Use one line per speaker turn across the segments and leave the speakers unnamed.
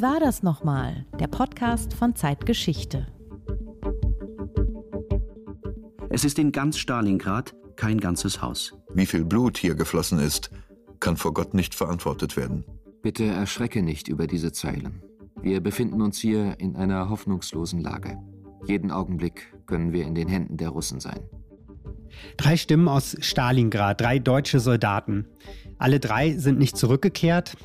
Wie war das nochmal? Der Podcast von Zeitgeschichte.
Es ist in ganz Stalingrad kein ganzes Haus.
Wie viel Blut hier geflossen ist, kann vor Gott nicht verantwortet werden.
Bitte erschrecke nicht über diese Zeilen. Wir befinden uns hier in einer hoffnungslosen Lage. Jeden Augenblick können wir in den Händen der Russen sein.
Drei Stimmen aus Stalingrad, drei deutsche Soldaten. Alle drei sind nicht zurückgekehrt.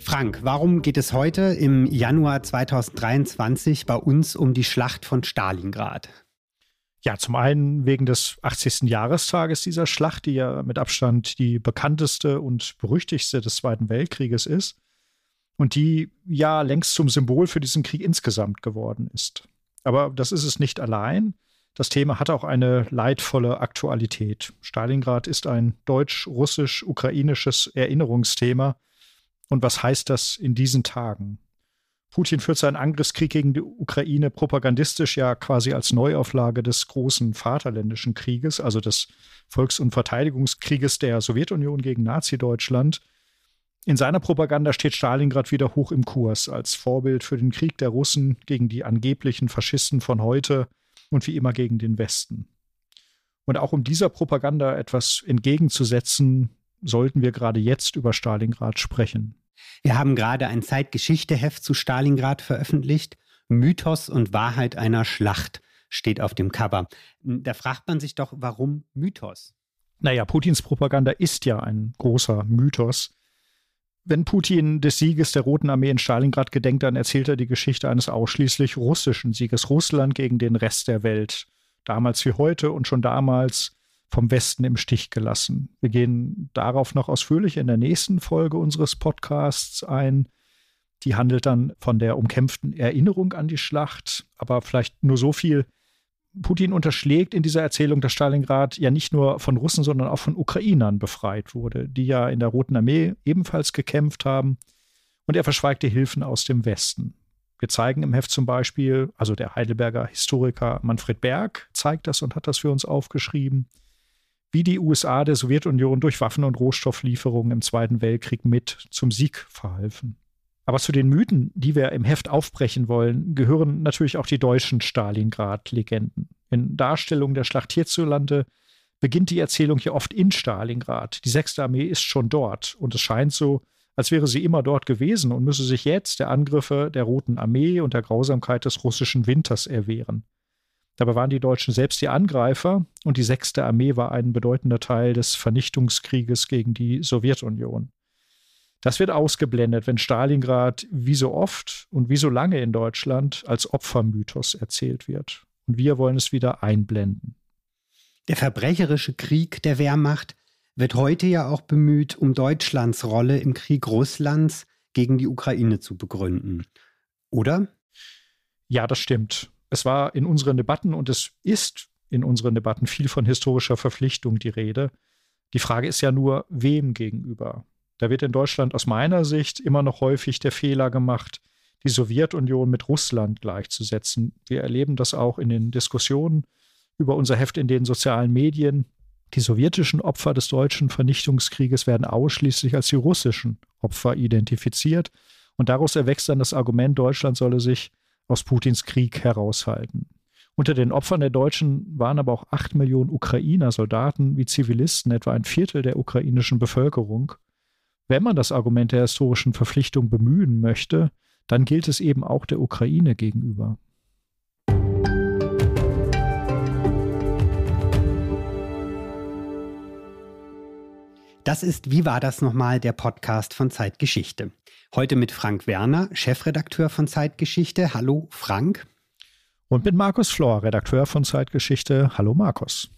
Frank, warum geht es heute im Januar 2023 bei uns um die Schlacht von Stalingrad?
Ja, zum einen wegen des 80. Jahrestages dieser Schlacht, die ja mit Abstand die bekannteste und berüchtigste des Zweiten Weltkrieges ist und die ja längst zum Symbol für diesen Krieg insgesamt geworden ist. Aber das ist es nicht allein. Das Thema hat auch eine leidvolle Aktualität. Stalingrad ist ein deutsch-russisch-ukrainisches Erinnerungsthema. Und was heißt das in diesen Tagen? Putin führt seinen Angriffskrieg gegen die Ukraine propagandistisch ja quasi als Neuauflage des großen Vaterländischen Krieges, also des Volks- und Verteidigungskrieges der Sowjetunion gegen Nazi-Deutschland. In seiner Propaganda steht Stalingrad wieder hoch im Kurs als Vorbild für den Krieg der Russen gegen die angeblichen Faschisten von heute und wie immer gegen den Westen. Und auch um dieser Propaganda etwas entgegenzusetzen, sollten wir gerade jetzt über Stalingrad sprechen.
Wir haben gerade ein Zeitgeschichteheft zu Stalingrad veröffentlicht. Mythos und Wahrheit einer Schlacht steht auf dem Cover. Da fragt man sich doch, warum Mythos?
Naja, Putins Propaganda ist ja ein großer Mythos. Wenn Putin des Sieges der Roten Armee in Stalingrad gedenkt, dann erzählt er die Geschichte eines ausschließlich russischen Sieges. Russland gegen den Rest der Welt. Damals wie heute und schon damals vom Westen im Stich gelassen. Wir gehen darauf noch ausführlich in der nächsten Folge unseres Podcasts ein. Die handelt dann von der umkämpften Erinnerung an die Schlacht, aber vielleicht nur so viel. Putin unterschlägt in dieser Erzählung, dass Stalingrad ja nicht nur von Russen, sondern auch von Ukrainern befreit wurde, die ja in der Roten Armee ebenfalls gekämpft haben. Und er verschweigt die Hilfen aus dem Westen. Wir zeigen im Heft zum Beispiel, also der Heidelberger Historiker Manfred Berg zeigt das und hat das für uns aufgeschrieben, wie die USA der Sowjetunion durch Waffen- und Rohstofflieferungen im Zweiten Weltkrieg mit zum Sieg verhalfen. Aber zu den Mythen, die wir im Heft aufbrechen wollen, gehören natürlich auch die deutschen Stalingrad-Legenden. In Darstellung der Schlacht hierzulande beginnt die Erzählung hier oft in Stalingrad. Die sechste Armee ist schon dort und es scheint so, als wäre sie immer dort gewesen und müsse sich jetzt der Angriffe der Roten Armee und der Grausamkeit des russischen Winters erwehren. Dabei waren die Deutschen selbst die Angreifer und die sechste Armee war ein bedeutender Teil des Vernichtungskrieges gegen die Sowjetunion. Das wird ausgeblendet, wenn Stalingrad wie so oft und wie so lange in Deutschland als Opfermythos erzählt wird. Und wir wollen es wieder einblenden.
Der verbrecherische Krieg der Wehrmacht wird heute ja auch bemüht, um Deutschlands Rolle im Krieg Russlands gegen die Ukraine zu begründen. Oder?
Ja, das stimmt. Es war in unseren Debatten und es ist in unseren Debatten viel von historischer Verpflichtung die Rede. Die Frage ist ja nur, wem gegenüber? Da wird in Deutschland aus meiner Sicht immer noch häufig der Fehler gemacht, die Sowjetunion mit Russland gleichzusetzen. Wir erleben das auch in den Diskussionen über unser Heft in den sozialen Medien. Die sowjetischen Opfer des deutschen Vernichtungskrieges werden ausschließlich als die russischen Opfer identifiziert. Und daraus erwächst dann das Argument, Deutschland solle sich aus Putins Krieg heraushalten. Unter den Opfern der Deutschen waren aber auch acht Millionen Ukrainer, Soldaten wie Zivilisten, etwa ein Viertel der ukrainischen Bevölkerung. Wenn man das Argument der historischen Verpflichtung bemühen möchte, dann gilt es eben auch der Ukraine gegenüber.
Das ist Wie war das nochmal, der Podcast von Zeitgeschichte. Heute mit Frank Werner, Chefredakteur von Zeitgeschichte. Hallo Frank.
Und mit Markus Flor, Redakteur von Zeitgeschichte. Hallo Markus.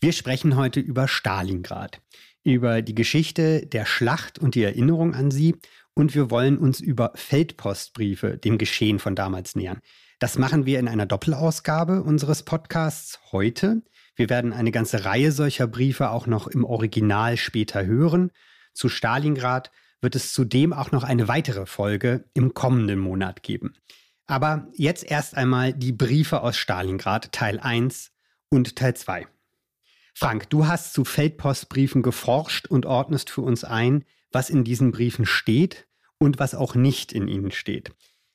Wir sprechen heute über Stalingrad, über die Geschichte der Schlacht und die Erinnerung an sie und wir wollen uns über Feldpostbriefe, dem Geschehen von damals nähern. Das machen wir in einer Doppelausgabe unseres Podcasts heute. Wir werden eine ganze Reihe solcher Briefe auch noch im Original später hören. Zu Stalingrad wird es zudem auch noch eine weitere Folge im kommenden Monat geben. Aber jetzt erst einmal die Briefe aus Stalingrad, Teil 1 und Teil 2. Frank, du hast zu Feldpostbriefen geforscht und ordnest für uns ein, was in diesen Briefen steht und was auch nicht in ihnen steht.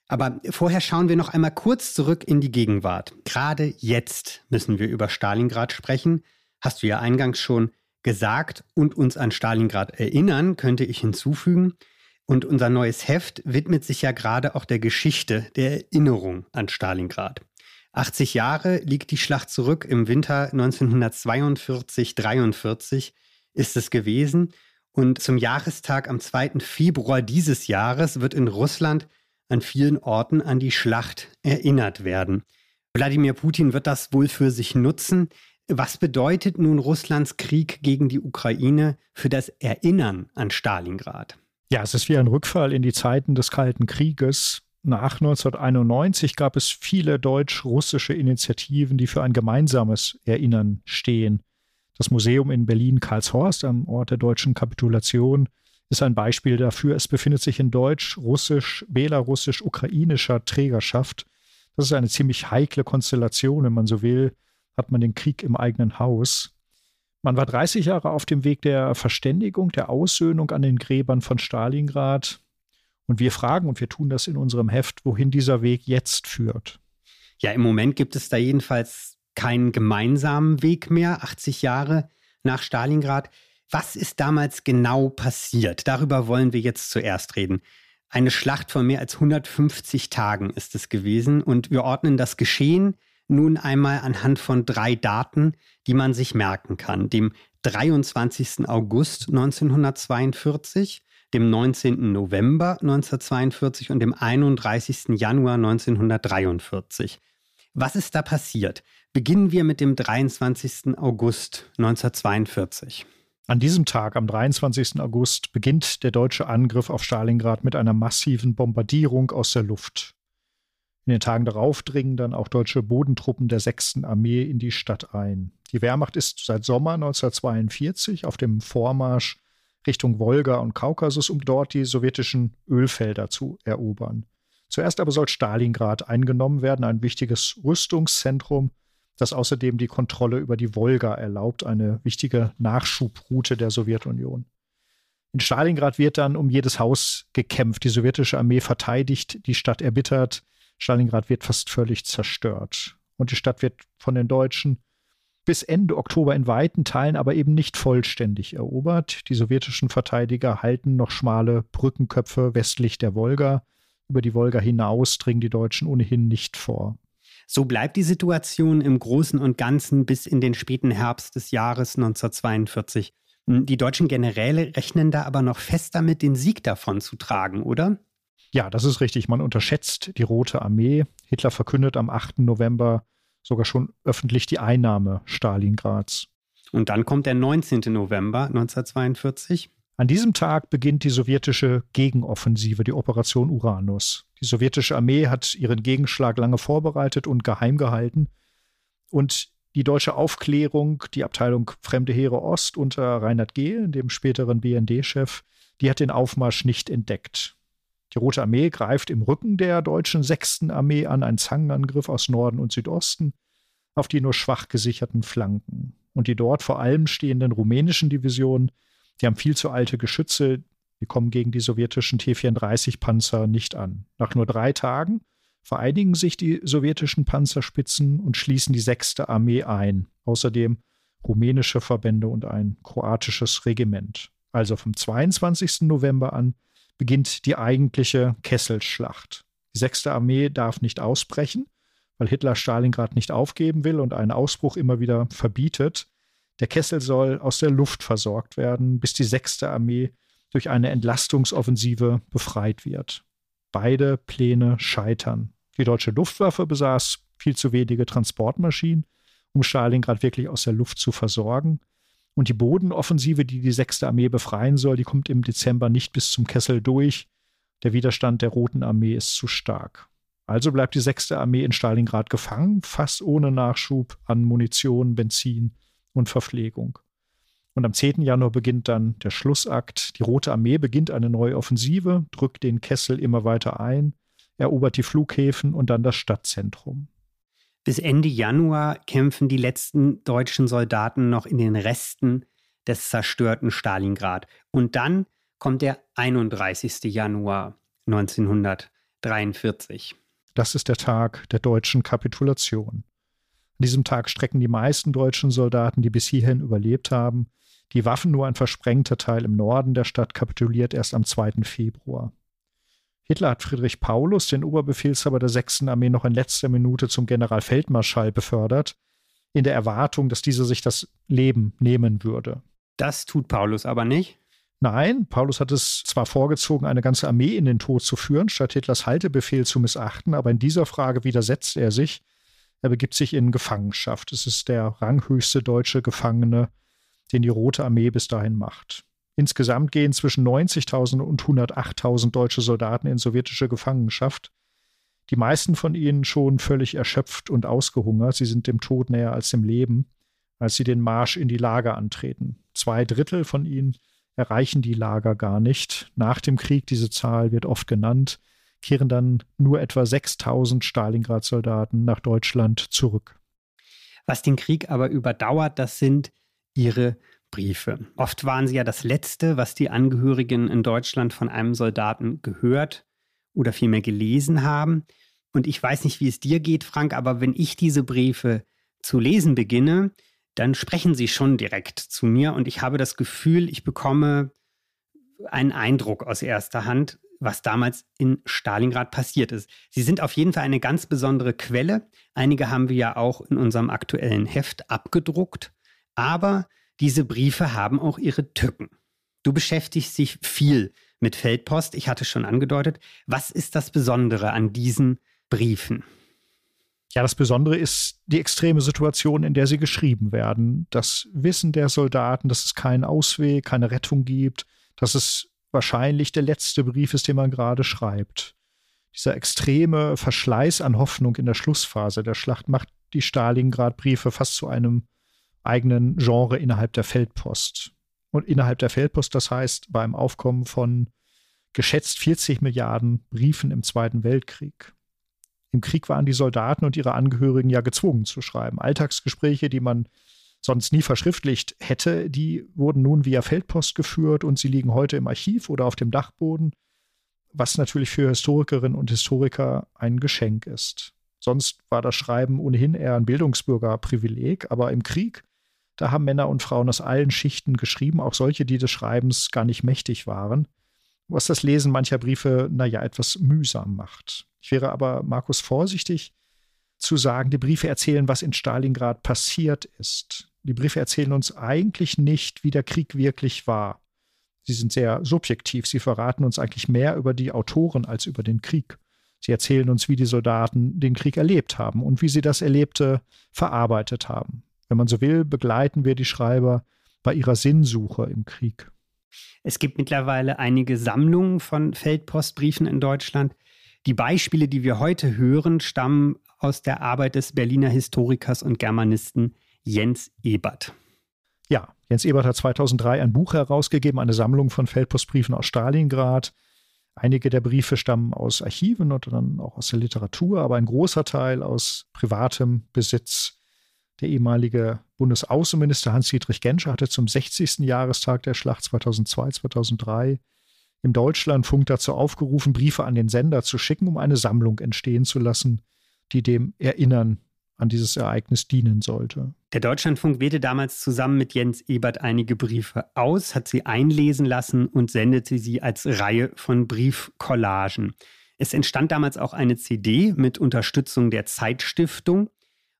Aber vorher schauen wir noch einmal kurz zurück in die Gegenwart. Gerade jetzt müssen wir über Stalingrad sprechen. Hast du ja eingangs schon gesagt und uns an Stalingrad erinnern, könnte ich hinzufügen. Und unser neues Heft widmet sich ja gerade auch der Geschichte, der Erinnerung an Stalingrad. 80 Jahre liegt die Schlacht zurück. Im Winter 1942-43 ist es gewesen. Und zum Jahrestag am 2. Februar dieses Jahres wird in Russland an vielen Orten an die Schlacht erinnert werden. Wladimir Putin wird das wohl für sich nutzen. Was bedeutet nun Russlands Krieg gegen die Ukraine für das Erinnern an Stalingrad?
Ja, es ist wie ein Rückfall in die Zeiten des Kalten Krieges. Nach 1991 gab es viele deutsch-russische Initiativen, die für ein gemeinsames Erinnern stehen. Das Museum in Berlin-Karlshorst am Ort der deutschen Kapitulation ist ein Beispiel dafür. Es befindet sich in deutsch, russisch, belarussisch, ukrainischer Trägerschaft. Das ist eine ziemlich heikle Konstellation, wenn man so will, hat man den Krieg im eigenen Haus. Man war 30 Jahre auf dem Weg der Verständigung, der Aussöhnung an den Gräbern von Stalingrad. Und wir fragen, und wir tun das in unserem Heft, wohin dieser Weg jetzt führt.
Ja, im Moment gibt es da jedenfalls keinen gemeinsamen Weg mehr, 80 Jahre nach Stalingrad. Was ist damals genau passiert? Darüber wollen wir jetzt zuerst reden. Eine Schlacht von mehr als 150 Tagen ist es gewesen und wir ordnen das Geschehen nun einmal anhand von drei Daten, die man sich merken kann. Dem 23. August 1942, dem 19. November 1942 und dem 31. Januar 1943. Was ist da passiert? Beginnen wir mit dem 23. August 1942.
An diesem Tag, am 23. August, beginnt der deutsche Angriff auf Stalingrad mit einer massiven Bombardierung aus der Luft. In den Tagen darauf dringen dann auch deutsche Bodentruppen der 6. Armee in die Stadt ein. Die Wehrmacht ist seit Sommer 1942 auf dem Vormarsch Richtung Wolga und Kaukasus, um dort die sowjetischen Ölfelder zu erobern. Zuerst aber soll Stalingrad eingenommen werden, ein wichtiges Rüstungszentrum, das außerdem die Kontrolle über die Wolga erlaubt, eine wichtige Nachschubroute der Sowjetunion. In Stalingrad wird dann um jedes Haus gekämpft. Die sowjetische Armee verteidigt die Stadt erbittert. Stalingrad wird fast völlig zerstört. Und die Stadt wird von den Deutschen bis Ende Oktober in weiten Teilen aber eben nicht vollständig erobert. Die sowjetischen Verteidiger halten noch schmale Brückenköpfe westlich der Wolga. Über die Wolga hinaus dringen die Deutschen ohnehin nicht vor.
So bleibt die Situation im Großen und Ganzen bis in den späten Herbst des Jahres 1942. Hm, die deutschen Generäle rechnen da aber noch fest damit, den Sieg davon zu tragen, oder?
Ja, das ist richtig. Man unterschätzt die Rote Armee. Hitler verkündet am 8. November sogar schon öffentlich die Einnahme Stalingrads.
Und dann kommt der 19. November 1942.
An diesem Tag beginnt die sowjetische Gegenoffensive, die Operation Uranus. Die sowjetische Armee hat ihren Gegenschlag lange vorbereitet und geheim gehalten. Und die deutsche Aufklärung, die Abteilung Fremde Heere Ost unter Reinhard Gehl, dem späteren BND-Chef, die hat den Aufmarsch nicht entdeckt. Die Rote Armee greift im Rücken der deutschen Sechsten Armee an, ein Zangenangriff aus Norden und Südosten auf die nur schwach gesicherten Flanken. Und die dort vor allem stehenden rumänischen Divisionen die haben viel zu alte Geschütze, die kommen gegen die sowjetischen T-34-Panzer nicht an. Nach nur drei Tagen vereinigen sich die sowjetischen Panzerspitzen und schließen die sechste Armee ein. Außerdem rumänische Verbände und ein kroatisches Regiment. Also vom 22. November an beginnt die eigentliche Kesselschlacht. Die sechste Armee darf nicht ausbrechen, weil Hitler Stalingrad nicht aufgeben will und einen Ausbruch immer wieder verbietet. Der Kessel soll aus der Luft versorgt werden, bis die sechste Armee durch eine Entlastungsoffensive befreit wird. Beide Pläne scheitern. Die deutsche Luftwaffe besaß viel zu wenige Transportmaschinen, um Stalingrad wirklich aus der Luft zu versorgen. Und die Bodenoffensive, die die sechste Armee befreien soll, die kommt im Dezember nicht bis zum Kessel durch. Der Widerstand der Roten Armee ist zu stark. Also bleibt die sechste Armee in Stalingrad gefangen, fast ohne Nachschub an Munition, Benzin und Verpflegung. Und am 10. Januar beginnt dann der Schlussakt. Die Rote Armee beginnt eine neue Offensive, drückt den Kessel immer weiter ein, erobert die Flughäfen und dann das Stadtzentrum.
Bis Ende Januar kämpfen die letzten deutschen Soldaten noch in den Resten des zerstörten Stalingrad. Und dann kommt der 31. Januar 1942. 43.
Das ist der Tag der deutschen Kapitulation. An diesem Tag strecken die meisten deutschen Soldaten, die bis hierhin überlebt haben, die Waffen nur ein versprengter Teil im Norden der Stadt kapituliert erst am 2. Februar. Hitler hat Friedrich Paulus, den Oberbefehlshaber der 6. Armee, noch in letzter Minute zum Generalfeldmarschall befördert, in der Erwartung, dass dieser sich das Leben nehmen würde.
Das tut Paulus aber nicht.
Nein, Paulus hat es zwar vorgezogen, eine ganze Armee in den Tod zu führen, statt Hitlers Haltebefehl zu missachten, aber in dieser Frage widersetzt er sich er begibt sich in Gefangenschaft. Es ist der ranghöchste deutsche Gefangene, den die Rote Armee bis dahin macht. Insgesamt gehen zwischen 90.000 und 108.000 deutsche Soldaten in sowjetische Gefangenschaft. Die meisten von ihnen schon völlig erschöpft und ausgehungert. Sie sind dem Tod näher als dem Leben, als sie den Marsch in die Lager antreten. Zwei Drittel von ihnen erreichen die Lager gar nicht. Nach dem Krieg, diese Zahl wird oft genannt, kehren dann nur etwa 6000 Stalingrad-Soldaten nach Deutschland zurück.
Was den Krieg aber überdauert, das sind ihre Briefe. Oft waren sie ja das Letzte, was die Angehörigen in Deutschland von einem Soldaten gehört oder vielmehr gelesen haben. Und ich weiß nicht, wie es dir geht, Frank, aber wenn ich diese Briefe zu lesen beginne, dann sprechen sie schon direkt zu mir und ich habe das Gefühl, ich bekomme einen Eindruck aus erster Hand, was damals in Stalingrad passiert ist. Sie sind auf jeden Fall eine ganz besondere Quelle. Einige haben wir ja auch in unserem aktuellen Heft abgedruckt. Aber diese Briefe haben auch ihre Tücken. Du beschäftigst dich viel mit Feldpost. Ich hatte schon angedeutet. Was ist das Besondere an diesen Briefen?
Ja, das Besondere ist die extreme Situation, in der sie geschrieben werden. Das Wissen der Soldaten, dass es keinen Ausweg, keine Rettung gibt, dass es wahrscheinlich der letzte Brief ist, den man gerade schreibt. Dieser extreme Verschleiß an Hoffnung in der Schlussphase der Schlacht macht die Stalingrad-Briefe fast zu einem eigenen Genre innerhalb der Feldpost. Und innerhalb der Feldpost, das heißt beim Aufkommen von geschätzt 40 Milliarden Briefen im Zweiten Weltkrieg. Im Krieg waren die Soldaten und ihre Angehörigen ja gezwungen zu schreiben. Alltagsgespräche, die man sonst nie verschriftlicht hätte, die wurden nun via Feldpost geführt und sie liegen heute im Archiv oder auf dem Dachboden, was natürlich für Historikerinnen und Historiker ein Geschenk ist. Sonst war das Schreiben ohnehin eher ein Bildungsbürgerprivileg, aber im Krieg, da haben Männer und Frauen aus allen Schichten geschrieben, auch solche, die des Schreibens gar nicht mächtig waren, was das Lesen mancher Briefe, naja, etwas mühsam macht. Ich wäre aber, Markus, vorsichtig zu sagen, die Briefe erzählen, was in Stalingrad passiert ist. Die Briefe erzählen uns eigentlich nicht, wie der Krieg wirklich war. Sie sind sehr subjektiv. Sie verraten uns eigentlich mehr über die Autoren als über den Krieg. Sie erzählen uns, wie die Soldaten den Krieg erlebt haben und wie sie das Erlebte verarbeitet haben. Wenn man so will, begleiten wir die Schreiber bei ihrer Sinnsuche im Krieg.
Es gibt mittlerweile einige Sammlungen von Feldpostbriefen in Deutschland. Die Beispiele, die wir heute hören, stammen aus der Arbeit des Berliner Historikers und Germanisten Jens Ebert.
Ja, Jens Ebert hat 2003 ein Buch herausgegeben, eine Sammlung von Feldpostbriefen aus Stalingrad. Einige der Briefe stammen aus Archiven und dann auch aus der Literatur, aber ein großer Teil aus privatem Besitz. Der ehemalige Bundesaußenminister Hans-Dietrich Genscher hatte zum 60. Jahrestag der Schlacht 2002, 2003 im Deutschlandfunk dazu aufgerufen, Briefe an den Sender zu schicken, um eine Sammlung entstehen zu lassen, die dem Erinnern an dieses Ereignis dienen sollte.
Der Deutschlandfunk wählte damals zusammen mit Jens Ebert einige Briefe aus, hat sie einlesen lassen und sendete sie als Reihe von Briefcollagen. Es entstand damals auch eine CD mit Unterstützung der Zeitstiftung.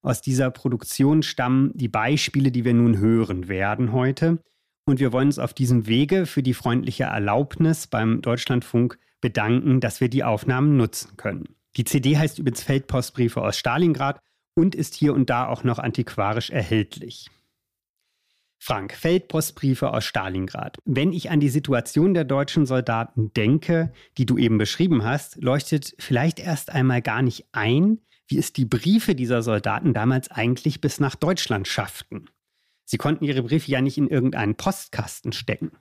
Aus dieser Produktion stammen die Beispiele, die wir nun hören werden heute. Und wir wollen uns auf diesem Wege für die freundliche Erlaubnis beim Deutschlandfunk bedanken, dass wir die Aufnahmen nutzen können. Die CD heißt übrigens Feldpostbriefe aus Stalingrad und ist hier und da auch noch antiquarisch erhältlich. Frank, Feldpostbriefe aus Stalingrad. Wenn ich an die Situation der deutschen Soldaten denke, die du eben beschrieben hast, leuchtet vielleicht erst einmal gar nicht ein, wie es die Briefe dieser Soldaten damals eigentlich bis nach Deutschland schafften. Sie konnten ihre Briefe ja nicht in irgendeinen Postkasten stecken.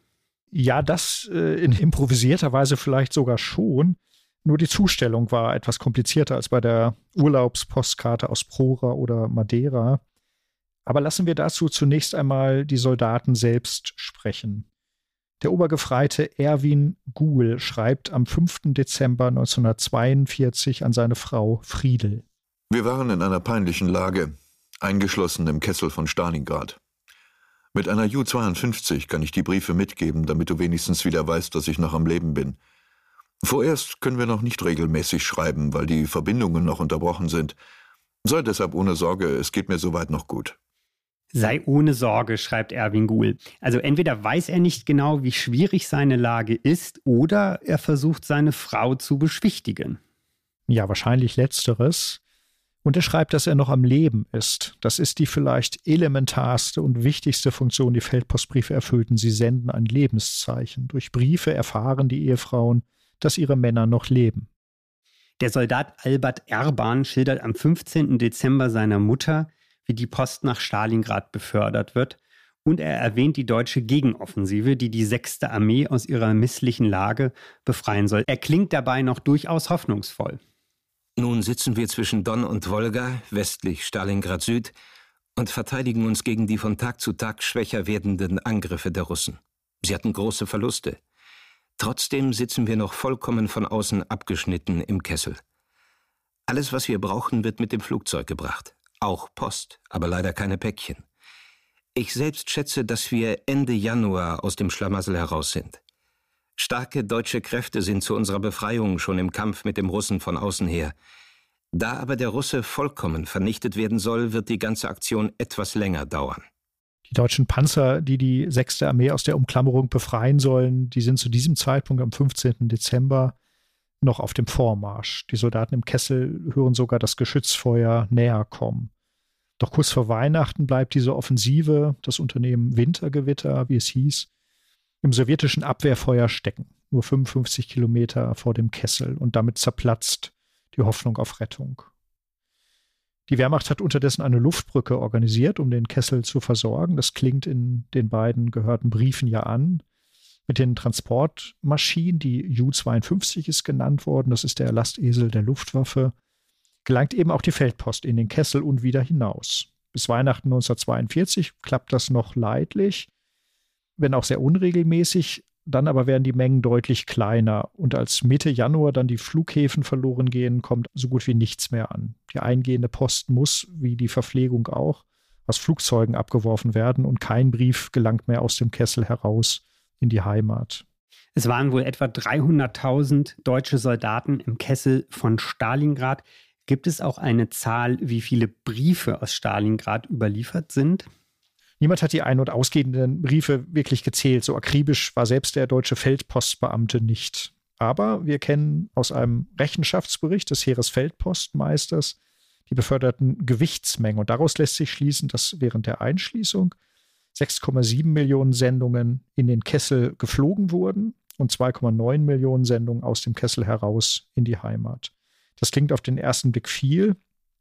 Ja, das äh, in improvisierter Weise vielleicht sogar schon. Nur die Zustellung war etwas komplizierter als bei der Urlaubspostkarte aus Prora oder Madeira. Aber lassen wir dazu zunächst einmal die Soldaten selbst sprechen. Der Obergefreite Erwin Guhl schreibt am 5. Dezember 1942 an seine Frau Friedel.
Wir waren in einer peinlichen Lage, eingeschlossen im Kessel von Stalingrad. Mit einer Ju-52 kann ich die Briefe mitgeben, damit du wenigstens wieder weißt, dass ich noch am Leben bin. Vorerst können wir noch nicht regelmäßig schreiben, weil die Verbindungen noch unterbrochen sind. Sei deshalb ohne Sorge, es geht mir soweit noch gut.
Sei ohne Sorge, schreibt Erwin Guhl. Also entweder weiß er nicht genau, wie schwierig seine Lage ist, oder er versucht, seine Frau zu beschwichtigen.
Ja, wahrscheinlich letzteres. Und er schreibt, dass er noch am Leben ist. Das ist die vielleicht elementarste und wichtigste Funktion, die Feldpostbriefe erfüllten. Sie senden ein Lebenszeichen. Durch Briefe erfahren die Ehefrauen, dass ihre Männer noch leben.
Der Soldat Albert Erban schildert am 15. Dezember seiner Mutter, wie die Post nach Stalingrad befördert wird. Und er erwähnt die deutsche Gegenoffensive, die die 6. Armee aus ihrer misslichen Lage befreien soll. Er klingt dabei noch durchaus hoffnungsvoll.
Nun sitzen wir zwischen Don und Wolga, westlich Stalingrad Süd, und verteidigen uns gegen die von Tag zu Tag schwächer werdenden Angriffe der Russen. Sie hatten große Verluste. Trotzdem sitzen wir noch vollkommen von außen abgeschnitten im Kessel. Alles, was wir brauchen, wird mit dem Flugzeug gebracht. Auch Post, aber leider keine Päckchen. Ich selbst schätze, dass wir Ende Januar aus dem Schlamassel heraus sind. Starke deutsche Kräfte sind zu unserer Befreiung schon im Kampf mit dem Russen von außen her. Da aber der Russe vollkommen vernichtet werden soll, wird die ganze Aktion etwas länger dauern.
Die deutschen Panzer, die die 6. Armee aus der Umklammerung befreien sollen, die sind zu diesem Zeitpunkt am 15. Dezember noch auf dem Vormarsch. Die Soldaten im Kessel hören sogar das Geschützfeuer näher kommen. Doch kurz vor Weihnachten bleibt diese Offensive, das Unternehmen Wintergewitter, wie es hieß, im sowjetischen Abwehrfeuer stecken, nur 55 Kilometer vor dem Kessel, und damit zerplatzt die Hoffnung auf Rettung. Die Wehrmacht hat unterdessen eine Luftbrücke organisiert, um den Kessel zu versorgen. Das klingt in den beiden gehörten Briefen ja an mit den Transportmaschinen, die Ju-52 ist genannt worden, das ist der Lastesel der Luftwaffe, gelangt eben auch die Feldpost in den Kessel und wieder hinaus. Bis Weihnachten 1942 klappt das noch leidlich, wenn auch sehr unregelmäßig, dann aber werden die Mengen deutlich kleiner und als Mitte Januar dann die Flughäfen verloren gehen, kommt so gut wie nichts mehr an. Die eingehende Post muss, wie die Verpflegung auch, aus Flugzeugen abgeworfen werden und kein Brief gelangt mehr aus dem Kessel heraus in die Heimat.
Es waren wohl etwa 300.000 deutsche Soldaten im Kessel von Stalingrad. Gibt es auch eine Zahl, wie viele Briefe aus Stalingrad überliefert sind?
Niemand hat die ein- und ausgehenden Briefe wirklich gezählt. So akribisch war selbst der deutsche Feldpostbeamte nicht. Aber wir kennen aus einem Rechenschaftsbericht des Heeresfeldpostmeisters die beförderten Gewichtsmengen. Und daraus lässt sich schließen, dass während der Einschließung 6,7 Millionen Sendungen in den Kessel geflogen wurden und 2,9 Millionen Sendungen aus dem Kessel heraus in die Heimat. Das klingt auf den ersten Blick viel,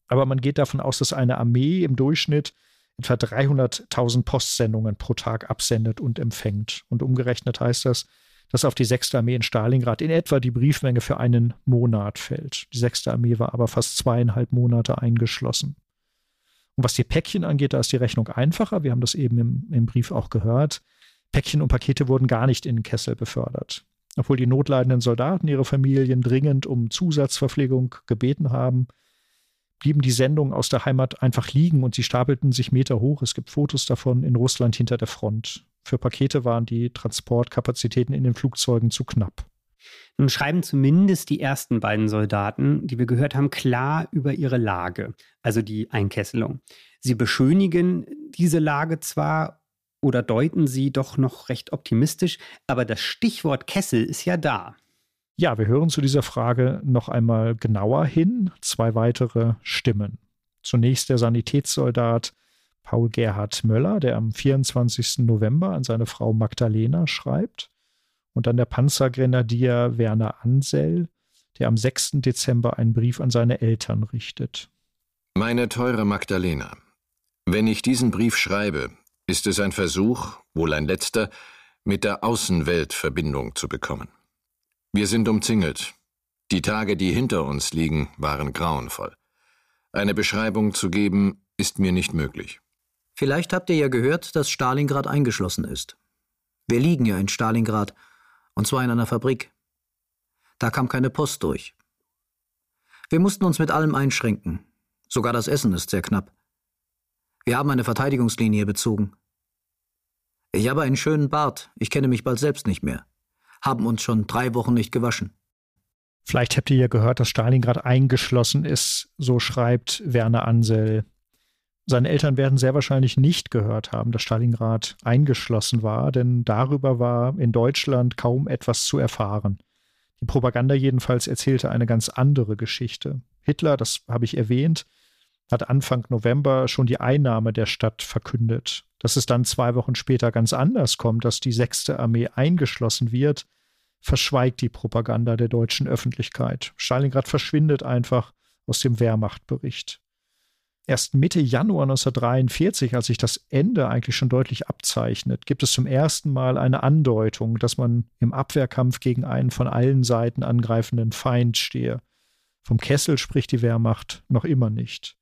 aber man geht davon aus, dass eine Armee im Durchschnitt etwa 300.000 Postsendungen pro Tag absendet und empfängt. Und umgerechnet heißt das, dass auf die 6. Armee in Stalingrad in etwa die Briefmenge für einen Monat fällt. Die 6. Armee war aber fast zweieinhalb Monate eingeschlossen. Und was die Päckchen angeht, da ist die Rechnung einfacher. Wir haben das eben im, im Brief auch gehört. Päckchen und Pakete wurden gar nicht in den Kessel befördert. Obwohl die notleidenden Soldaten ihre Familien dringend um Zusatzverpflegung gebeten haben, blieben die Sendungen aus der Heimat einfach liegen und sie stapelten sich Meter hoch. Es gibt Fotos davon in Russland hinter der Front. Für Pakete waren die Transportkapazitäten in den Flugzeugen zu knapp.
Nun schreiben zumindest die ersten beiden Soldaten, die wir gehört haben, klar über ihre Lage, also die Einkesselung. Sie beschönigen diese Lage zwar oder deuten sie doch noch recht optimistisch, aber das Stichwort Kessel ist ja da.
Ja, wir hören zu dieser Frage noch einmal genauer hin. Zwei weitere Stimmen. Zunächst der Sanitätssoldat Paul Gerhard Möller, der am 24. November an seine Frau Magdalena schreibt und dann der Panzergrenadier Werner Ansell, der am 6. Dezember einen Brief an seine Eltern richtet.
Meine teure Magdalena, wenn ich diesen Brief schreibe, ist es ein Versuch, wohl ein letzter, mit der Außenwelt Verbindung zu bekommen. Wir sind umzingelt. Die Tage, die hinter uns liegen, waren grauenvoll. Eine Beschreibung zu geben, ist mir nicht möglich.
Vielleicht habt ihr ja gehört, dass Stalingrad eingeschlossen ist. Wir liegen ja in Stalingrad, und zwar in einer Fabrik. Da kam keine Post durch. Wir mussten uns mit allem einschränken. Sogar das Essen ist sehr knapp. Wir haben eine Verteidigungslinie bezogen. Ich habe einen schönen Bart, ich kenne mich bald selbst nicht mehr. Haben uns schon drei Wochen nicht gewaschen.
Vielleicht habt ihr ja gehört, dass Stalingrad eingeschlossen ist, so schreibt Werner Ansel. Seine Eltern werden sehr wahrscheinlich nicht gehört haben, dass Stalingrad eingeschlossen war, denn darüber war in Deutschland kaum etwas zu erfahren. Die Propaganda jedenfalls erzählte eine ganz andere Geschichte. Hitler, das habe ich erwähnt, hat Anfang November schon die Einnahme der Stadt verkündet. Dass es dann zwei Wochen später ganz anders kommt, dass die sechste Armee eingeschlossen wird, verschweigt die Propaganda der deutschen Öffentlichkeit. Stalingrad verschwindet einfach aus dem Wehrmachtbericht. Erst Mitte Januar 1943, als sich das Ende eigentlich schon deutlich abzeichnet, gibt es zum ersten Mal eine Andeutung, dass man im Abwehrkampf gegen einen von allen Seiten angreifenden Feind stehe. Vom Kessel spricht die Wehrmacht noch immer nicht.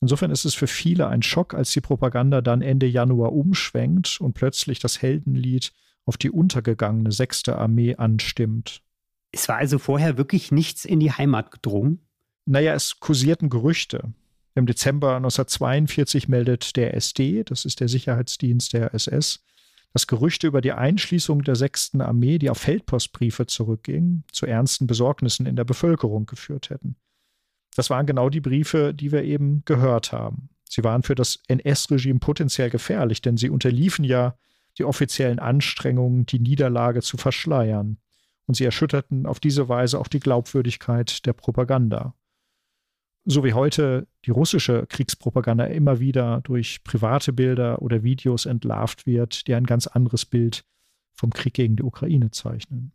Insofern ist es für viele ein Schock, als die Propaganda dann Ende Januar umschwenkt und plötzlich das Heldenlied auf die untergegangene sechste Armee anstimmt.
Es war also vorher wirklich nichts in die Heimat gedrungen?
Naja, es kursierten Gerüchte. Im Dezember 1942 meldet der SD, das ist der Sicherheitsdienst der SS, dass Gerüchte über die Einschließung der 6. Armee, die auf Feldpostbriefe zurückgingen, zu ernsten Besorgnissen in der Bevölkerung geführt hätten. Das waren genau die Briefe, die wir eben gehört haben. Sie waren für das NS-Regime potenziell gefährlich, denn sie unterliefen ja die offiziellen Anstrengungen, die Niederlage zu verschleiern. Und sie erschütterten auf diese Weise auch die Glaubwürdigkeit der Propaganda so wie heute die russische Kriegspropaganda immer wieder durch private Bilder oder Videos entlarvt wird, die ein ganz anderes Bild vom Krieg gegen die Ukraine zeichnen.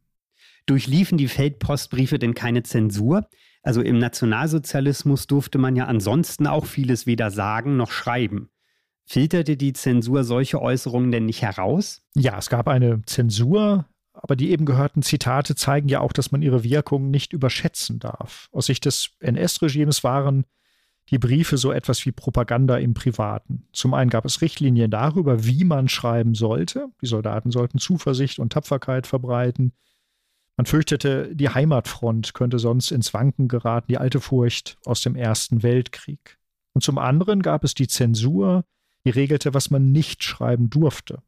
Durchliefen die Feldpostbriefe denn keine Zensur? Also im Nationalsozialismus durfte man ja ansonsten auch vieles weder sagen noch schreiben. Filterte die Zensur solche Äußerungen denn nicht heraus?
Ja, es gab eine Zensur, aber die eben gehörten Zitate zeigen ja auch, dass man ihre Wirkung nicht überschätzen darf. Aus Sicht des NS-Regimes waren die Briefe so etwas wie Propaganda im Privaten. Zum einen gab es Richtlinien darüber, wie man schreiben sollte. Die Soldaten sollten Zuversicht und Tapferkeit verbreiten. Man fürchtete, die Heimatfront könnte sonst ins Wanken geraten, die alte Furcht aus dem Ersten Weltkrieg. Und zum anderen gab es die Zensur, die regelte, was man nicht schreiben durfte.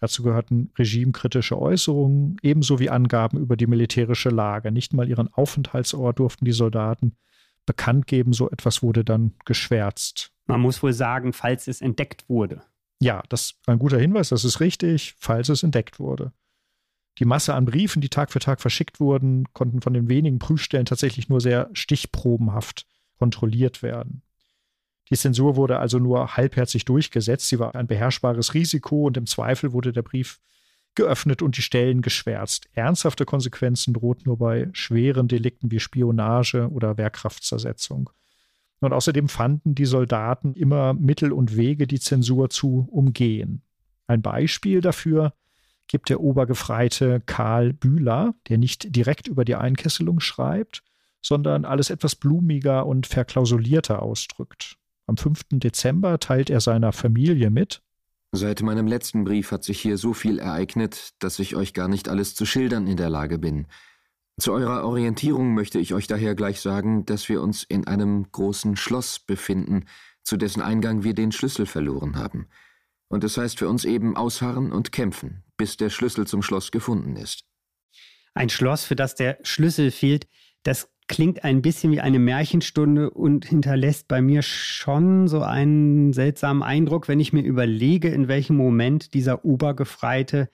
Dazu gehörten regimekritische Äußerungen, ebenso wie Angaben über die militärische Lage. Nicht mal ihren Aufenthaltsort durften die Soldaten bekannt geben. So etwas wurde dann geschwärzt.
Man muss wohl sagen, falls es entdeckt wurde.
Ja, das ist ein guter Hinweis, das ist richtig, falls es entdeckt wurde. Die Masse an Briefen, die Tag für Tag verschickt wurden, konnten von den wenigen Prüfstellen tatsächlich nur sehr stichprobenhaft kontrolliert werden. Die Zensur wurde also nur halbherzig durchgesetzt. Sie war ein beherrschbares Risiko und im Zweifel wurde der Brief geöffnet und die Stellen geschwärzt. Ernsthafte Konsequenzen drohten nur bei schweren Delikten wie Spionage oder Wehrkraftzersetzung. Und außerdem fanden die Soldaten immer Mittel und Wege, die Zensur zu umgehen. Ein Beispiel dafür gibt der Obergefreite Karl Bühler, der nicht direkt über die Einkesselung schreibt, sondern alles etwas blumiger und verklausulierter ausdrückt. Am 5. Dezember teilt er seiner Familie mit.
Seit meinem letzten Brief hat sich hier so viel ereignet, dass ich euch gar nicht alles zu schildern in der Lage bin. Zu eurer Orientierung möchte ich euch daher gleich sagen, dass wir uns in einem großen Schloss befinden, zu dessen Eingang wir den Schlüssel verloren haben. Und das heißt für uns eben ausharren und kämpfen, bis der Schlüssel zum Schloss gefunden ist.
Ein Schloss, für das der Schlüssel fehlt, das klingt ein bisschen wie eine Märchenstunde und hinterlässt bei mir schon so einen seltsamen Eindruck, wenn ich mir überlege, in welchem Moment dieser Obergefreite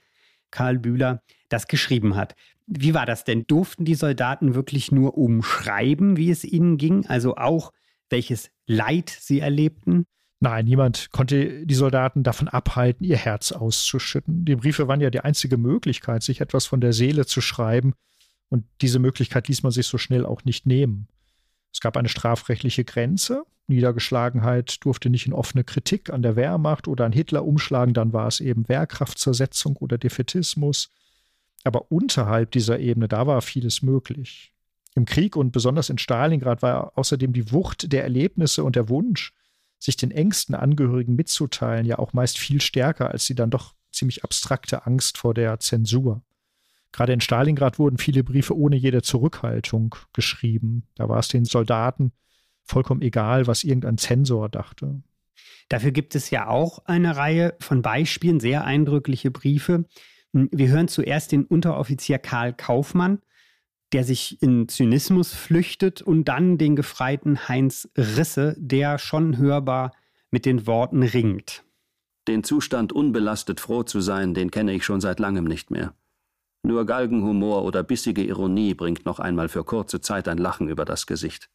Karl Bühler das geschrieben hat. Wie war das denn? Durften die Soldaten wirklich nur umschreiben, wie es ihnen ging? Also auch welches Leid sie erlebten?
Nein, niemand konnte die Soldaten davon abhalten, ihr Herz auszuschütten. Die Briefe waren ja die einzige Möglichkeit, sich etwas von der Seele zu schreiben, und diese Möglichkeit ließ man sich so schnell auch nicht nehmen. Es gab eine strafrechtliche Grenze. Niedergeschlagenheit durfte nicht in offene Kritik an der Wehrmacht oder an Hitler umschlagen, dann war es eben Wehrkraftzersetzung oder Defetismus. Aber unterhalb dieser Ebene, da war vieles möglich. Im Krieg und besonders in Stalingrad war außerdem die Wucht der Erlebnisse und der Wunsch, sich den engsten Angehörigen mitzuteilen, ja auch meist viel stärker als die dann doch ziemlich abstrakte Angst vor der Zensur. Gerade in Stalingrad wurden viele Briefe ohne jede Zurückhaltung geschrieben. Da war es den Soldaten vollkommen egal, was irgendein Zensor dachte.
Dafür gibt es ja auch eine Reihe von Beispielen, sehr eindrückliche Briefe. Wir hören zuerst den Unteroffizier Karl Kaufmann, der sich in Zynismus flüchtet und dann den Gefreiten Heinz Risse, der schon hörbar mit den Worten ringt.
Den Zustand unbelastet froh zu sein, den kenne ich schon seit langem nicht mehr. Nur Galgenhumor oder bissige Ironie bringt noch einmal für kurze Zeit ein Lachen über das Gesicht.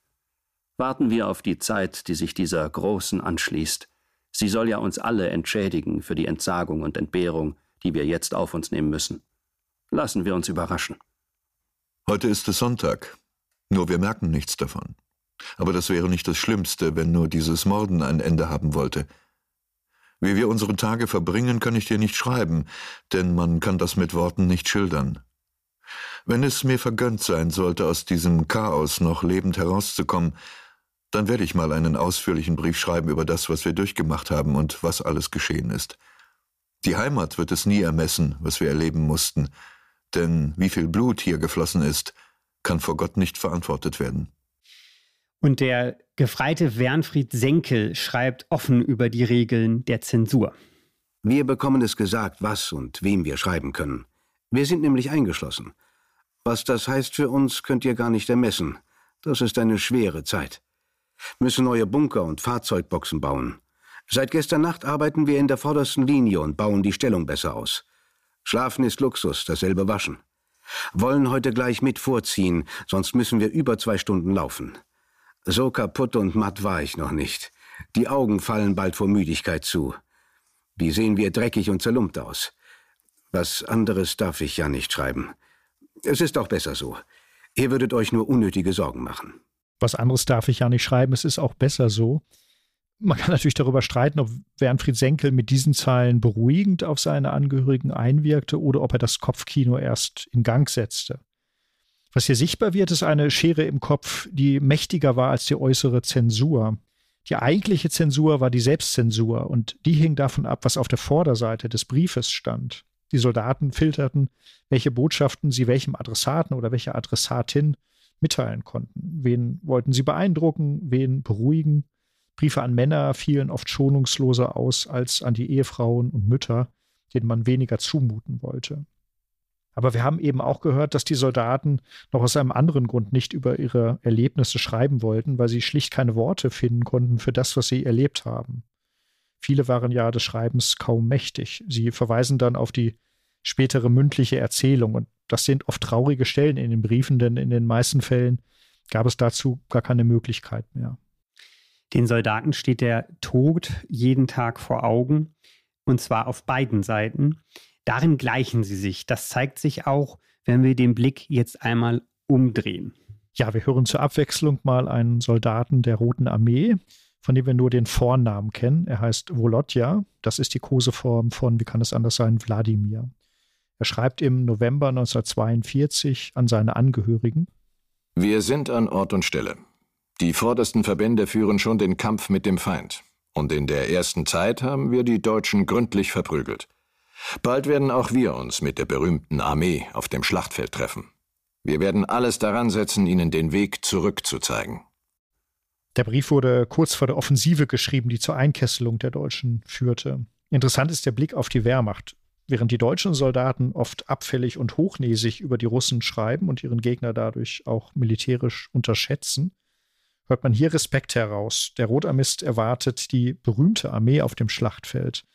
Warten wir auf die Zeit, die sich dieser Großen anschließt. Sie soll ja uns alle entschädigen für die Entsagung und Entbehrung, die wir jetzt auf uns nehmen müssen. Lassen wir uns überraschen.
Heute ist es Sonntag. Nur wir merken nichts davon. Aber das wäre nicht das Schlimmste, wenn nur dieses Morden ein Ende haben wollte. Wie wir unsere Tage verbringen, kann ich dir nicht schreiben, denn man kann das mit Worten nicht schildern. Wenn es mir vergönnt sein sollte, aus diesem Chaos noch lebend herauszukommen, dann werde ich mal einen ausführlichen Brief schreiben über das, was wir durchgemacht haben und was alles geschehen ist. Die Heimat wird es nie ermessen, was wir erleben mussten, denn wie viel Blut hier geflossen ist, kann vor Gott nicht verantwortet werden.
Und der Gefreite Wernfried Senkel schreibt offen über die Regeln der Zensur.
Wir bekommen es gesagt, was und wem wir schreiben können. Wir sind nämlich eingeschlossen. Was das heißt für uns, könnt ihr gar nicht ermessen. Das ist eine schwere Zeit. Müssen neue Bunker und Fahrzeugboxen bauen. Seit gestern Nacht arbeiten wir in der vordersten Linie und bauen die Stellung besser aus. Schlafen ist Luxus, dasselbe Waschen. Wollen heute gleich mit vorziehen, sonst müssen wir über zwei Stunden laufen. So kaputt und matt war ich noch nicht. Die Augen fallen bald vor Müdigkeit zu. Wie sehen wir dreckig und zerlumpt aus? Was anderes darf ich ja nicht schreiben. Es ist auch besser so. Ihr würdet euch nur unnötige Sorgen machen.
Was anderes darf ich ja nicht schreiben, es ist auch besser so. Man kann natürlich darüber streiten, ob Wernfried Senkel mit diesen Zeilen beruhigend auf seine Angehörigen einwirkte oder ob er das Kopfkino erst in Gang setzte. Was hier sichtbar wird, ist eine Schere im Kopf, die mächtiger war als die äußere Zensur. Die eigentliche Zensur war die Selbstzensur und die hing davon ab, was auf der Vorderseite des Briefes stand. Die Soldaten filterten, welche Botschaften sie welchem Adressaten oder welcher Adressatin mitteilen konnten. Wen wollten sie beeindrucken, wen beruhigen Briefe an Männer fielen oft schonungsloser aus als an die Ehefrauen und Mütter, denen man weniger zumuten wollte. Aber wir haben eben auch gehört, dass die Soldaten noch aus einem anderen Grund nicht über ihre Erlebnisse schreiben wollten, weil sie schlicht keine Worte finden konnten für das, was sie erlebt haben. Viele waren ja des Schreibens kaum mächtig. Sie verweisen dann auf die spätere mündliche Erzählung und das sind oft traurige Stellen in den Briefen, denn in den meisten Fällen gab es dazu gar keine Möglichkeit mehr.
Den Soldaten steht der Tod jeden Tag vor Augen, und zwar auf beiden Seiten. Darin gleichen sie sich. Das zeigt sich auch, wenn wir den Blick jetzt einmal umdrehen.
Ja, wir hören zur Abwechslung mal einen Soldaten der Roten Armee, von dem wir nur den Vornamen kennen. Er heißt Volodja. Das ist die Koseform von, wie kann es anders sein, Wladimir. Er schreibt im November 1942 an seine Angehörigen.
Wir sind an Ort und Stelle. Die vordersten Verbände führen schon den Kampf mit dem Feind. Und in der ersten Zeit haben wir die Deutschen gründlich verprügelt. Bald werden auch wir uns mit der berühmten Armee auf dem Schlachtfeld treffen. Wir werden alles daran setzen, ihnen den Weg zurückzuzeigen.
Der Brief wurde kurz vor der Offensive geschrieben, die zur Einkesselung der Deutschen führte. Interessant ist der Blick auf die Wehrmacht. Während die deutschen Soldaten oft abfällig und hochnäsig über die Russen schreiben und ihren Gegner dadurch auch militärisch unterschätzen, hört man hier Respekt heraus. Der Rotarmist erwartet die berühmte Armee auf dem Schlachtfeld.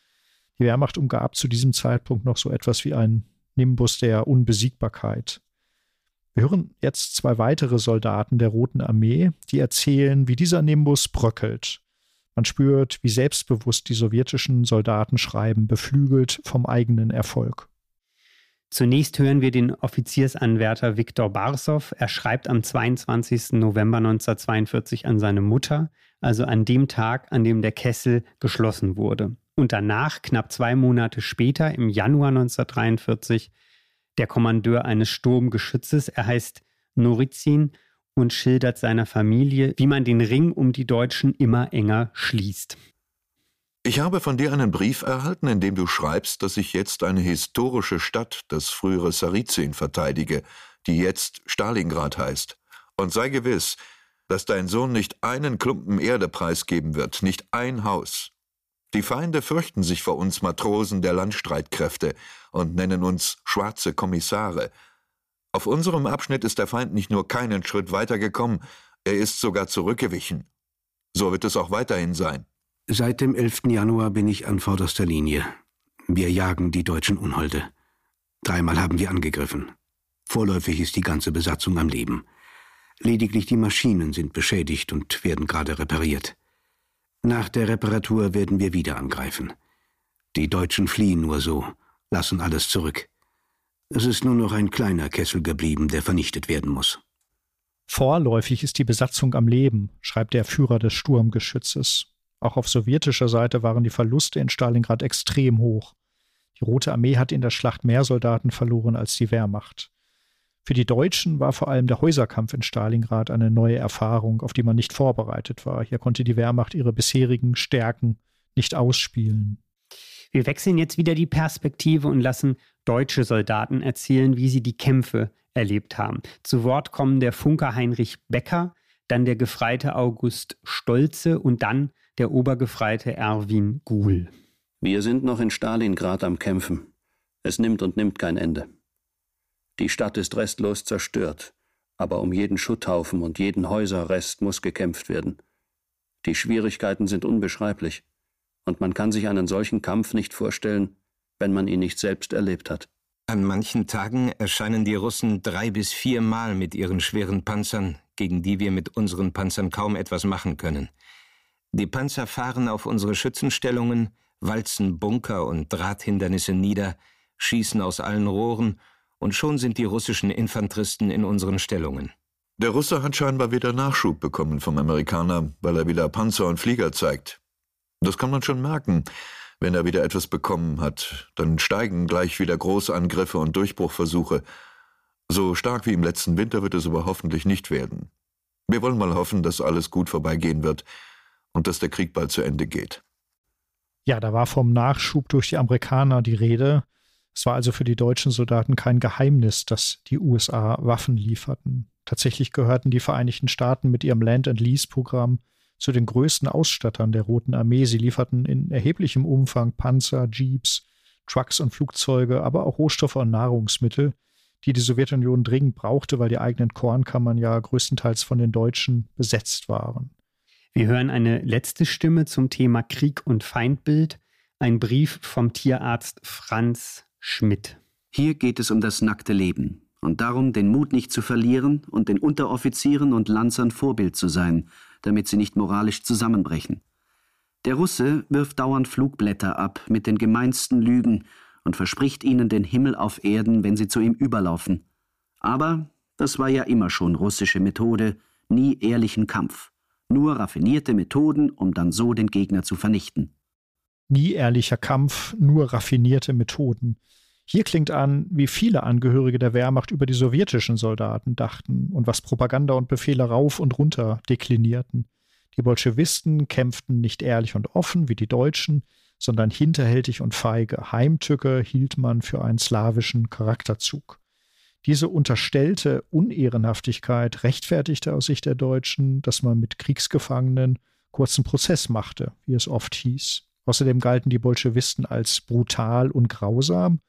Die Wehrmacht umgab zu diesem Zeitpunkt noch so etwas wie ein Nimbus der Unbesiegbarkeit. Wir hören jetzt zwei weitere Soldaten der Roten Armee, die erzählen, wie dieser Nimbus bröckelt. Man spürt, wie selbstbewusst die sowjetischen Soldaten schreiben, beflügelt vom eigenen Erfolg.
Zunächst hören wir den Offiziersanwärter Viktor Barsow. Er schreibt am 22. November 1942 an seine Mutter, also an dem Tag, an dem der Kessel geschlossen wurde. Und danach, knapp zwei Monate später, im Januar 1943, der Kommandeur eines Sturmgeschützes. Er heißt Norizin und schildert seiner Familie, wie man den Ring um die Deutschen immer enger schließt.
Ich habe von dir einen Brief erhalten, in dem du schreibst, dass ich jetzt eine historische Stadt, das frühere Sarizien, verteidige, die jetzt Stalingrad heißt. Und sei gewiss, dass dein Sohn nicht einen Klumpen Erde preisgeben wird, nicht ein Haus. Die Feinde fürchten sich vor uns Matrosen der Landstreitkräfte und nennen uns schwarze Kommissare. Auf unserem Abschnitt ist der Feind nicht nur keinen Schritt weitergekommen, er ist sogar zurückgewichen. So wird es auch weiterhin sein.
Seit dem 11. Januar bin ich an vorderster Linie. Wir jagen die deutschen Unholde. Dreimal haben wir angegriffen. Vorläufig ist die ganze Besatzung am Leben. Lediglich die Maschinen sind beschädigt und werden gerade repariert. Nach der Reparatur werden wir wieder angreifen. Die Deutschen fliehen nur so, lassen alles zurück. Es ist nur noch ein kleiner Kessel geblieben, der vernichtet werden muss.
Vorläufig ist die Besatzung am Leben, schreibt der Führer des Sturmgeschützes. Auch auf sowjetischer Seite waren die Verluste in Stalingrad extrem hoch. Die Rote Armee hat in der Schlacht mehr Soldaten verloren als die Wehrmacht. Für die Deutschen war vor allem der Häuserkampf in Stalingrad eine neue Erfahrung, auf die man nicht vorbereitet war. Hier konnte die Wehrmacht ihre bisherigen Stärken nicht ausspielen.
Wir wechseln jetzt wieder die Perspektive und lassen deutsche Soldaten erzählen, wie sie die Kämpfe erlebt haben. Zu Wort kommen der Funker Heinrich Becker, dann der Gefreite August Stolze und dann der Obergefreite Erwin Guhl.
Wir sind noch in Stalingrad am Kämpfen. Es nimmt und nimmt kein Ende. Die Stadt ist restlos zerstört, aber um jeden Schutthaufen und jeden Häuserrest muss gekämpft werden. Die Schwierigkeiten sind unbeschreiblich, und man kann sich einen solchen Kampf nicht vorstellen, wenn man ihn nicht selbst erlebt hat.
An manchen Tagen erscheinen die Russen drei bis viermal mit ihren schweren Panzern, gegen die wir mit unseren Panzern kaum etwas machen können. Die Panzer fahren auf unsere Schützenstellungen, walzen Bunker und Drahthindernisse nieder, schießen aus allen Rohren und schon sind die russischen Infanteristen in unseren Stellungen.
Der Russe hat scheinbar wieder Nachschub bekommen vom Amerikaner, weil er wieder Panzer und Flieger zeigt. Das kann man schon merken. Wenn er wieder etwas bekommen hat, dann steigen gleich wieder Großangriffe und Durchbruchversuche. So stark wie im letzten Winter wird es aber hoffentlich nicht werden. Wir wollen mal hoffen, dass alles gut vorbeigehen wird und dass der Krieg bald zu Ende geht.
Ja, da war vom Nachschub durch die Amerikaner die Rede. Es war also für die deutschen Soldaten kein Geheimnis, dass die USA Waffen lieferten. Tatsächlich gehörten die Vereinigten Staaten mit ihrem Land-and-Lease-Programm zu den größten Ausstattern der Roten Armee. Sie lieferten in erheblichem Umfang Panzer, Jeeps, Trucks und Flugzeuge, aber auch Rohstoffe und Nahrungsmittel, die die Sowjetunion dringend brauchte, weil die eigenen Kornkammern ja größtenteils von den Deutschen besetzt waren.
Wir hören eine letzte Stimme zum Thema Krieg und Feindbild, ein Brief vom Tierarzt Franz Schmidt.
Hier geht es um das nackte Leben und darum, den Mut nicht zu verlieren und den Unteroffizieren und Lanzern Vorbild zu sein, damit sie nicht moralisch zusammenbrechen. Der Russe wirft dauernd Flugblätter ab mit den gemeinsten Lügen und verspricht ihnen den Himmel auf Erden, wenn sie zu ihm überlaufen. Aber das war ja immer schon russische Methode, nie ehrlichen Kampf, nur raffinierte Methoden, um dann so den Gegner zu vernichten.
Nie ehrlicher Kampf, nur raffinierte Methoden. Hier klingt an, wie viele Angehörige der Wehrmacht über die sowjetischen Soldaten dachten und was Propaganda und Befehle rauf und runter deklinierten. Die Bolschewisten kämpften nicht ehrlich und offen wie die Deutschen, sondern hinterhältig und feige. Heimtücke hielt man für einen slawischen Charakterzug. Diese unterstellte Unehrenhaftigkeit rechtfertigte aus Sicht der Deutschen, dass man mit Kriegsgefangenen kurzen Prozess machte, wie es oft hieß. Außerdem galten die Bolschewisten als brutal und grausam,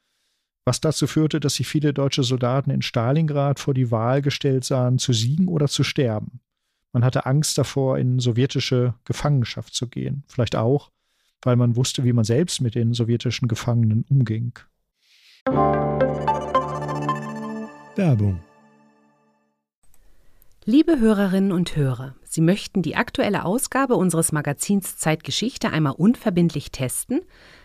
was dazu führte, dass sich viele deutsche Soldaten in Stalingrad vor die Wahl gestellt sahen, zu siegen oder zu sterben. Man hatte Angst davor, in sowjetische Gefangenschaft zu gehen. Vielleicht auch, weil man wusste, wie man selbst mit den sowjetischen Gefangenen umging.
Werbung Liebe Hörerinnen und Hörer, Sie möchten die aktuelle Ausgabe unseres Magazins Zeitgeschichte einmal unverbindlich testen?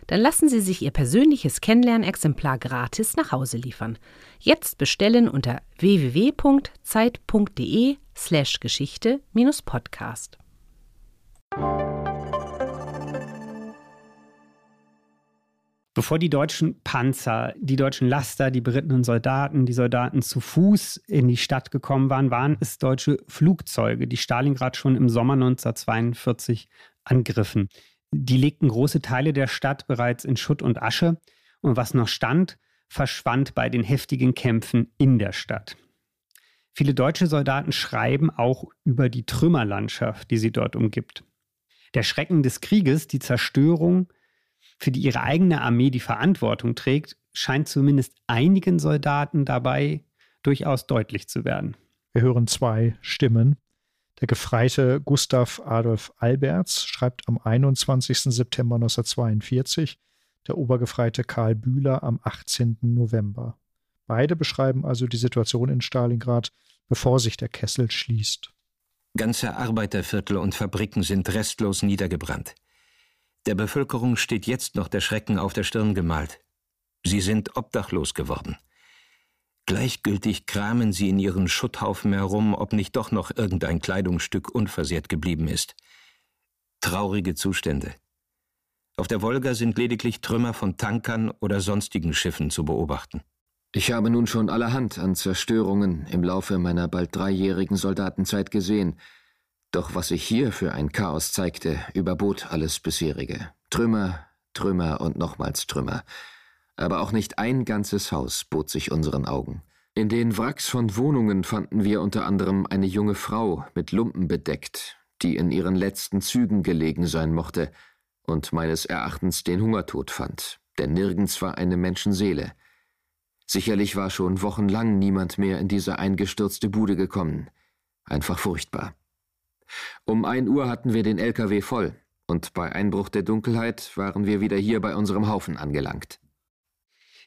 Dann lassen Sie sich Ihr persönliches Kennenlernexemplar gratis nach Hause liefern. Jetzt bestellen unter www.zeit.de/slash Geschichte-Podcast.
Bevor die deutschen Panzer, die deutschen Laster, die berittenen Soldaten, die Soldaten zu Fuß in die Stadt gekommen waren, waren es deutsche Flugzeuge, die Stalingrad schon im Sommer 1942 angriffen. Die legten große Teile der Stadt bereits in Schutt und Asche und was noch stand, verschwand bei den heftigen Kämpfen in der Stadt. Viele deutsche Soldaten schreiben auch über die Trümmerlandschaft, die sie dort umgibt. Der Schrecken des Krieges, die Zerstörung, für die ihre eigene Armee die Verantwortung trägt, scheint zumindest einigen Soldaten dabei durchaus deutlich zu werden.
Wir hören zwei Stimmen. Der Gefreite Gustav Adolf Alberts schreibt am 21. September 1942, der Obergefreite Karl Bühler am 18. November. Beide beschreiben also die Situation in Stalingrad, bevor sich der Kessel schließt.
Ganze Arbeiterviertel und Fabriken sind restlos niedergebrannt. Der Bevölkerung steht jetzt noch der Schrecken auf der Stirn gemalt. Sie sind obdachlos geworden. Gleichgültig kramen sie in ihren Schutthaufen herum, ob nicht doch noch irgendein Kleidungsstück unversehrt geblieben ist. Traurige Zustände. Auf der Wolga sind lediglich Trümmer von Tankern oder sonstigen Schiffen zu beobachten.
Ich habe nun schon allerhand an Zerstörungen im Laufe meiner bald dreijährigen Soldatenzeit gesehen. Doch was sich hier für ein Chaos zeigte, überbot alles bisherige. Trümmer, Trümmer und nochmals Trümmer aber auch nicht ein ganzes Haus bot sich unseren Augen. In den Wracks von Wohnungen fanden wir unter anderem eine junge Frau mit Lumpen bedeckt, die in ihren letzten Zügen gelegen sein mochte und meines Erachtens den Hungertod fand, denn nirgends war eine Menschenseele. Sicherlich war schon wochenlang niemand mehr in diese eingestürzte Bude gekommen. Einfach furchtbar. Um ein Uhr hatten wir den LKW voll, und bei Einbruch der Dunkelheit waren wir wieder hier bei unserem Haufen angelangt.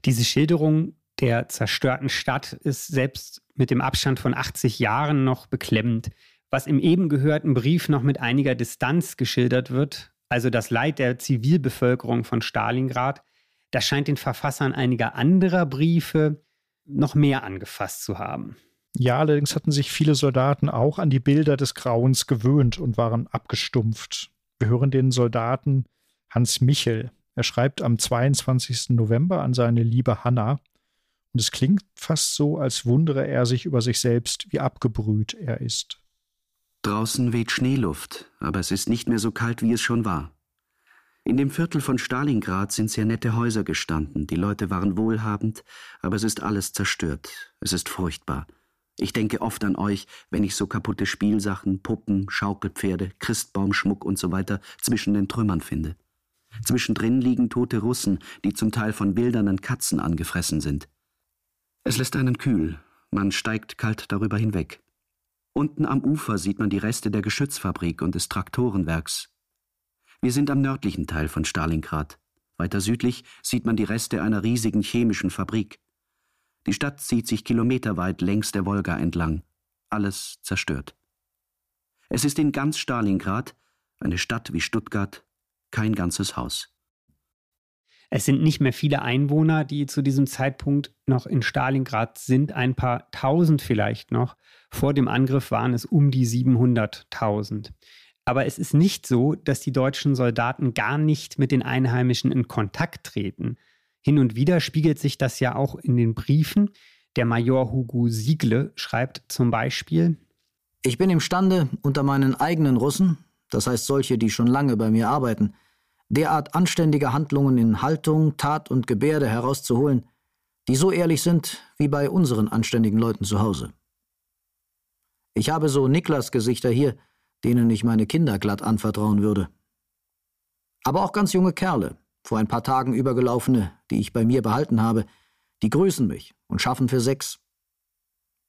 Diese Schilderung der zerstörten Stadt ist selbst mit dem Abstand von 80 Jahren noch beklemmend. Was im eben gehörten Brief noch mit einiger Distanz geschildert wird, also das Leid der Zivilbevölkerung von Stalingrad, das scheint den Verfassern einiger anderer Briefe noch mehr angefasst zu haben.
Ja, allerdings hatten sich viele Soldaten auch an die Bilder des Grauens gewöhnt und waren abgestumpft. Wir hören den Soldaten Hans Michel, er schreibt am 22. November an seine liebe Hanna. Und es klingt fast so, als wundere er sich über sich selbst, wie abgebrüht er ist.
Draußen weht Schneeluft, aber es ist nicht mehr so kalt, wie es schon war. In dem Viertel von Stalingrad sind sehr nette Häuser gestanden, die Leute waren wohlhabend, aber es ist alles zerstört. Es ist furchtbar. Ich denke oft an euch, wenn ich so kaputte Spielsachen, Puppen, Schaukelpferde, Christbaumschmuck und so weiter zwischen den Trümmern finde. Zwischendrin liegen tote Russen, die zum Teil von wildernden Katzen angefressen sind. Es lässt einen kühl, man steigt kalt darüber hinweg. Unten am Ufer sieht man die Reste der Geschützfabrik und des Traktorenwerks. Wir sind am nördlichen Teil von Stalingrad. Weiter südlich sieht man die Reste einer riesigen chemischen Fabrik. Die Stadt zieht sich kilometerweit längs der Wolga entlang. Alles zerstört. Es ist in ganz Stalingrad, eine Stadt wie Stuttgart, kein ganzes Haus.
Es sind nicht mehr viele Einwohner, die zu diesem Zeitpunkt noch in Stalingrad sind, ein paar tausend vielleicht noch. Vor dem Angriff waren es um die 700.000. Aber es ist nicht so, dass die deutschen Soldaten gar nicht mit den Einheimischen in Kontakt treten. Hin und wieder spiegelt sich das ja auch in den Briefen. Der Major Hugo Siegle schreibt zum Beispiel:
Ich bin imstande, unter meinen eigenen Russen, das heißt solche, die schon lange bei mir arbeiten, derart anständige Handlungen in Haltung, Tat und Gebärde herauszuholen, die so ehrlich sind wie bei unseren anständigen Leuten zu Hause. Ich habe so Niklas-Gesichter hier, denen ich meine Kinder glatt anvertrauen würde. Aber auch ganz junge Kerle, vor ein paar Tagen übergelaufene, die ich bei mir behalten habe, die grüßen mich und schaffen für sechs.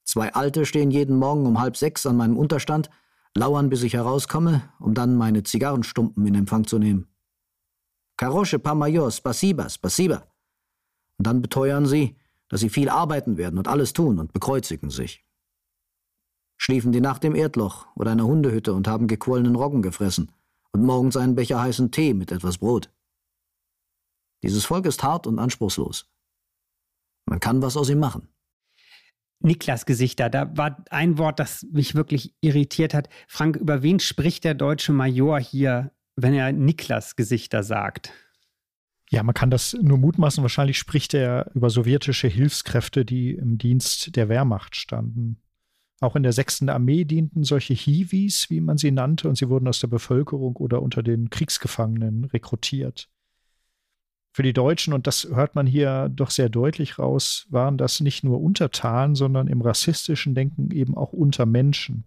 Zwei Alte stehen jeden Morgen um halb sechs an meinem Unterstand lauern, bis ich herauskomme, um dann meine Zigarrenstumpen in Empfang zu nehmen. Karosche pa major, spasiba, spasiba. Und dann beteuern sie, dass sie viel arbeiten werden und alles tun und bekreuzigen sich. Schliefen die Nacht im Erdloch oder einer Hundehütte und haben gequollenen Roggen gefressen und morgens einen Becher heißen Tee mit etwas Brot. Dieses Volk ist hart und anspruchslos. Man kann was aus ihm machen.
Niklas-Gesichter. Da war ein Wort, das mich wirklich irritiert hat. Frank, über wen spricht der deutsche Major hier, wenn er Niklas-Gesichter sagt?
Ja, man kann das nur mutmaßen. Wahrscheinlich spricht er über sowjetische Hilfskräfte, die im Dienst der Wehrmacht standen. Auch in der sechsten Armee dienten solche Hiwis, wie man sie nannte, und sie wurden aus der Bevölkerung oder unter den Kriegsgefangenen rekrutiert. Für die Deutschen, und das hört man hier doch sehr deutlich raus, waren das nicht nur Untertanen, sondern im rassistischen Denken eben auch Untermenschen.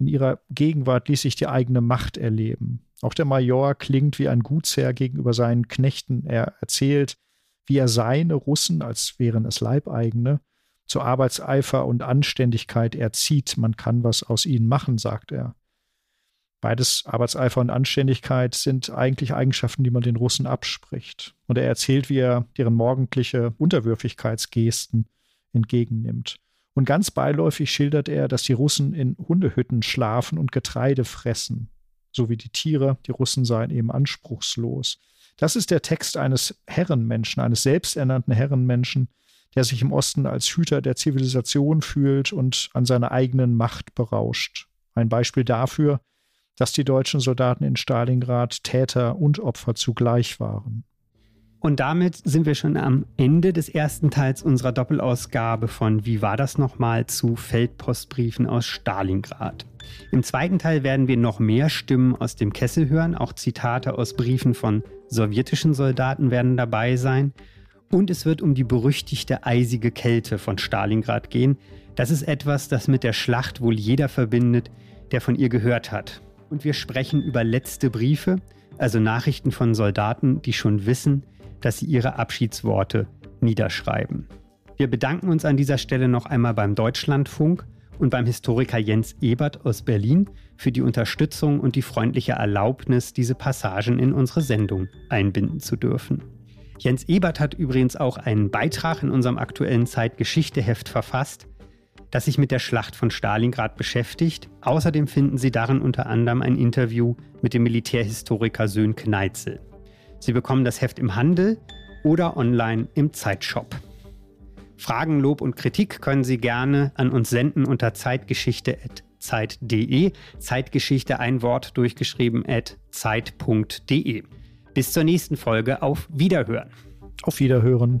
In ihrer Gegenwart ließ sich die eigene Macht erleben. Auch der Major klingt wie ein Gutsherr gegenüber seinen Knechten. Er erzählt, wie er seine Russen, als wären es Leibeigene, zu Arbeitseifer und Anständigkeit erzieht. Man kann was aus ihnen machen, sagt er. Beides Arbeitseifer und Anständigkeit sind eigentlich Eigenschaften, die man den Russen abspricht. Und er erzählt, wie er deren morgendliche Unterwürfigkeitsgesten entgegennimmt. Und ganz beiläufig schildert er, dass die Russen in Hundehütten schlafen und Getreide fressen. So wie die Tiere, die Russen seien eben anspruchslos. Das ist der Text eines Herrenmenschen, eines selbsternannten Herrenmenschen, der sich im Osten als Hüter der Zivilisation fühlt und an seiner eigenen Macht berauscht. Ein Beispiel dafür, dass die deutschen Soldaten in Stalingrad Täter und Opfer zugleich waren.
Und damit sind wir schon am Ende des ersten Teils unserer Doppelausgabe von Wie war das nochmal zu Feldpostbriefen aus Stalingrad. Im zweiten Teil werden wir noch mehr Stimmen aus dem Kessel hören, auch Zitate aus Briefen von sowjetischen Soldaten werden dabei sein. Und es wird um die berüchtigte eisige Kälte von Stalingrad gehen. Das ist etwas, das mit der Schlacht wohl jeder verbindet, der von ihr gehört hat und wir sprechen über letzte Briefe, also Nachrichten von Soldaten, die schon wissen, dass sie ihre Abschiedsworte niederschreiben. Wir bedanken uns an dieser Stelle noch einmal beim Deutschlandfunk und beim Historiker Jens Ebert aus Berlin für die Unterstützung und die freundliche Erlaubnis, diese Passagen in unsere Sendung einbinden zu dürfen. Jens Ebert hat übrigens auch einen Beitrag in unserem aktuellen Zeitgeschichteheft verfasst, das sich mit der Schlacht von Stalingrad beschäftigt. Außerdem finden Sie darin unter anderem ein Interview mit dem Militärhistoriker Söhn Kneitzel. Sie bekommen das Heft im Handel oder online im Zeitshop. Fragen, Lob und Kritik können Sie gerne an uns senden unter zeitgeschichte.zeit.de. Zeitgeschichte ein Wort durchgeschrieben at zeit.de. Bis zur nächsten Folge. Auf Wiederhören.
Auf Wiederhören.